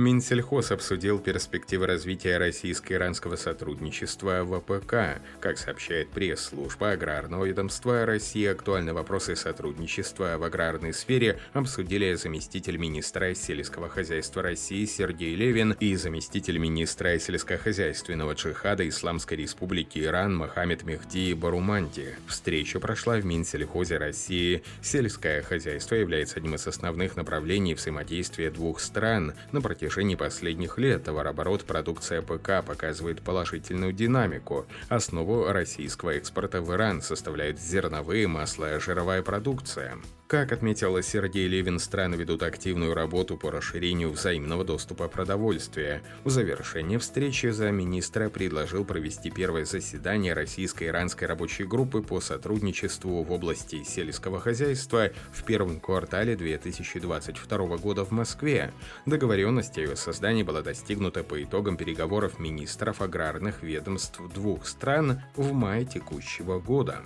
Минсельхоз обсудил перспективы развития российско-иранского сотрудничества в АПК. Как сообщает пресс-служба аграрного ведомства России, актуальные вопросы сотрудничества в аграрной сфере обсудили заместитель министра сельского хозяйства России Сергей Левин и заместитель министра сельскохозяйственного джихада Исламской республики Иран Мохаммед Мехди Боруманди. Встреча прошла в Минсельхозе России. Сельское хозяйство является одним из основных направлений взаимодействия двух стран на протяжении протяжении последних лет товарооборот продукции ПК показывает положительную динамику. Основу российского экспорта в Иран составляют зерновые, масла и жировая продукция. Как отметил Сергей Левин, страны ведут активную работу по расширению взаимного доступа продовольствия. В завершении встречи замминистра предложил провести первое заседание российско-иранской рабочей группы по сотрудничеству в области сельского хозяйства в первом квартале 2022 года в Москве. Договоренность о ее создании была достигнута по итогам переговоров министров аграрных ведомств двух стран в мае текущего года.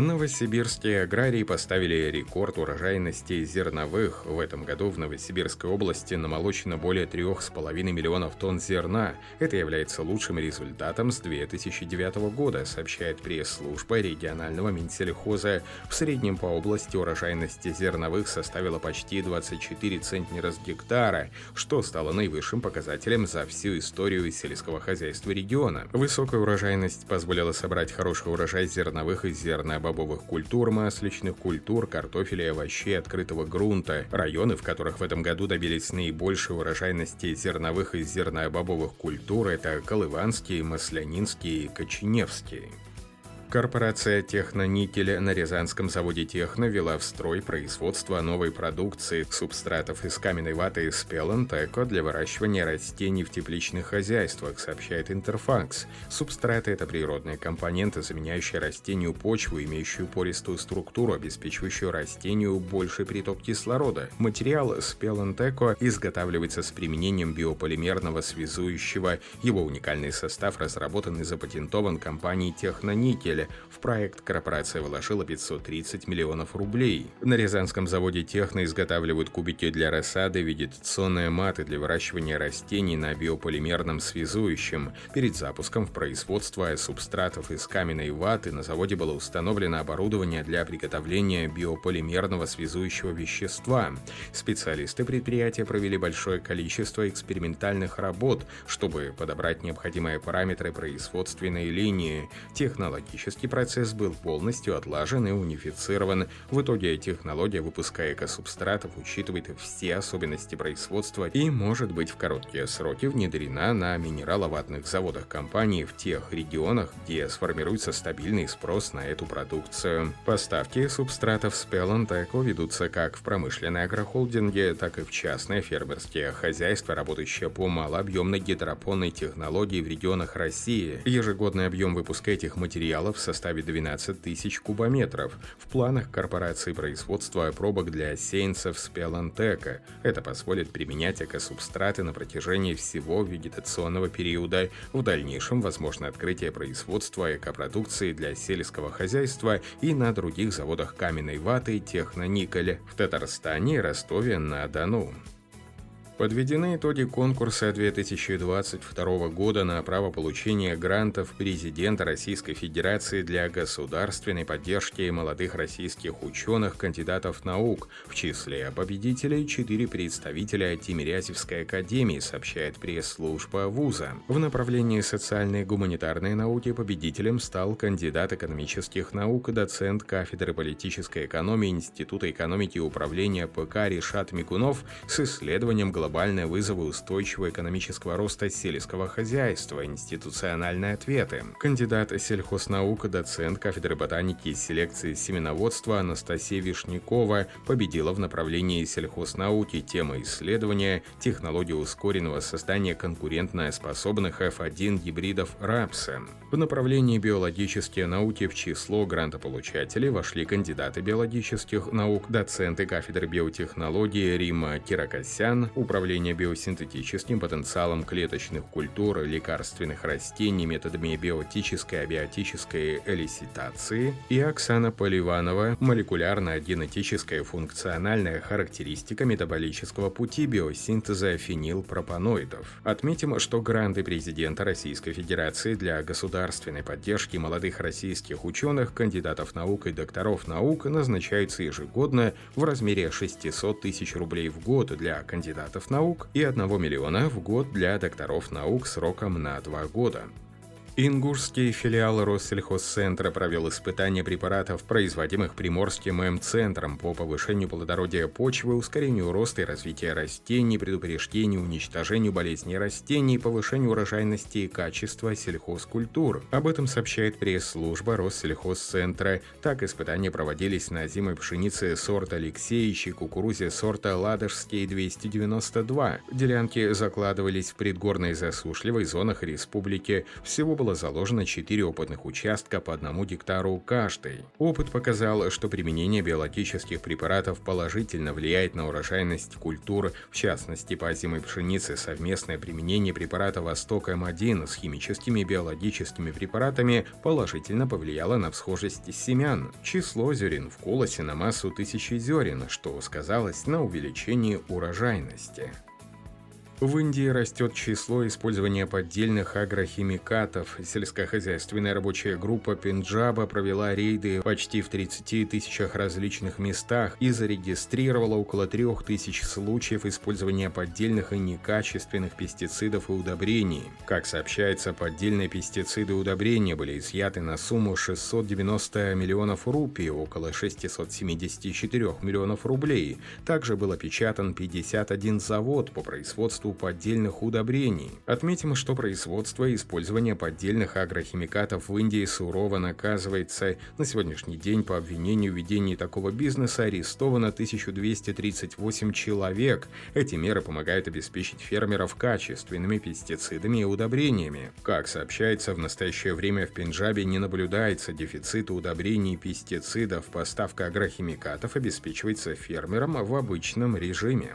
Новосибирские аграрии поставили рекорд урожайности зерновых. В этом году в Новосибирской области намолочено более 3,5 миллионов тонн зерна. Это является лучшим результатом с 2009 года, сообщает пресс-служба регионального Минсельхоза. В среднем по области урожайность зерновых составила почти 24 центнера с гектара, что стало наивысшим показателем за всю историю сельского хозяйства региона. Высокая урожайность позволила собрать хороший урожай зерновых и зерна бобовых культур, масличных культур, картофеля и овощей открытого грунта. Районы, в которых в этом году добились наибольшей урожайности зерновых и зернобобовых культур, это Колыванский, Маслянинский и Коченевский. Корпорация «Техноникель» на Рязанском заводе «Техно» ввела в строй производство новой продукции субстратов из каменной ваты из Пелантеко для выращивания растений в тепличных хозяйствах, сообщает Интерфакс. Субстраты – это природные компоненты, заменяющие растению почву, имеющую пористую структуру, обеспечивающую растению больший приток кислорода. Материал Спелантеко изготавливается с применением биополимерного связующего. Его уникальный состав разработан и запатентован компанией «Техноникель», апреля в проект корпорация вложила 530 миллионов рублей. На Рязанском заводе «Техно» изготавливают кубики для рассады, вегетационные маты для выращивания растений на биополимерном связующем. Перед запуском в производство субстратов из каменной ваты на заводе было установлено оборудование для приготовления биополимерного связующего вещества. Специалисты предприятия провели большое количество экспериментальных работ, чтобы подобрать необходимые параметры производственной линии. Технологически Технический процесс был полностью отлажен и унифицирован. В итоге технология выпуска экосубстратов учитывает все особенности производства и может быть в короткие сроки внедрена на минераловатных заводах компании в тех регионах, где сформируется стабильный спрос на эту продукцию. Поставки субстратов с Eco ведутся как в промышленной агрохолдинге, так и в частные фермерские хозяйства, работающие по малообъемной гидропонной технологии в регионах России. Ежегодный объем выпуска этих материалов в составе 12 тысяч кубометров. В планах корпорации производства пробок для сеянцев с Пелантека. Это позволит применять экосубстраты на протяжении всего вегетационного периода. В дальнейшем возможно открытие производства экопродукции для сельского хозяйства и на других заводах каменной ваты Техноникель в Татарстане и Ростове-на-Дону. Подведены итоги конкурса 2022 года на право получения грантов президента Российской Федерации для государственной поддержки молодых российских ученых, кандидатов наук. В числе победителей четыре представителя Тимирязевской академии, сообщает пресс-служба вуза. В направлении социальной и гуманитарной науки победителем стал кандидат экономических наук, доцент кафедры политической экономии Института экономики и управления ПК Решат Микунов с исследованием глобального глобальные вызовы устойчивого экономического роста сельского хозяйства, институциональные ответы. Кандидат сельхознаук, доцент кафедры ботаники и селекции семеноводства Анастасия Вишнякова победила в направлении сельхознауки тема исследования технологии ускоренного создания конкурентно способных F1 гибридов рапса. В направлении биологические науки в число грантополучателей вошли кандидаты биологических наук, доценты кафедры биотехнологии Рима Киракосян, управляющий управления биосинтетическим потенциалом клеточных культур, лекарственных растений методами биотической, абиотической элиситации, и Оксана Поливанова «Молекулярно-генетическая функциональная характеристика метаболического пути биосинтеза фенилпропаноидов». Отметим, что гранты президента Российской Федерации для государственной поддержки молодых российских ученых, кандидатов наук и докторов наук назначаются ежегодно в размере 600 тысяч рублей в год для кандидатов наук и 1 миллиона в год для докторов наук сроком на 2 года. Ингушский филиал Россельхозцентра провел испытания препаратов, производимых Приморским М-центром по повышению плодородия почвы, ускорению роста и развития растений, предупреждению, уничтожению болезней растений, повышению урожайности и качества сельхозкультур. Об этом сообщает пресс-служба Россельхозцентра. Так, испытания проводились на зимой пшенице сорта Алексеевич и кукурузе сорта Ладожский 292. Делянки закладывались в предгорной засушливой зонах республики. Всего было было заложено 4 опытных участка по одному гектару каждый. Опыт показал, что применение биологических препаратов положительно влияет на урожайность культур, в частности по зимой пшеницы совместное применение препарата Восток М1 с химическими и биологическими препаратами положительно повлияло на всхожесть семян, число зерен в колосе на массу тысячи зерен, что сказалось на увеличении урожайности. В Индии растет число использования поддельных агрохимикатов. Сельскохозяйственная рабочая группа Пенджаба провела рейды почти в 30 тысячах различных местах и зарегистрировала около 3 тысяч случаев использования поддельных и некачественных пестицидов и удобрений. Как сообщается, поддельные пестициды и удобрения были изъяты на сумму 690 миллионов рупий, около 674 миллионов рублей. Также был опечатан 51 завод по производству производству поддельных удобрений. Отметим, что производство и использование поддельных агрохимикатов в Индии сурово наказывается. На сегодняшний день по обвинению в ведении такого бизнеса арестовано 1238 человек. Эти меры помогают обеспечить фермеров качественными пестицидами и удобрениями. Как сообщается, в настоящее время в Пенджабе не наблюдается дефицита удобрений и пестицидов. Поставка агрохимикатов обеспечивается фермерам в обычном режиме.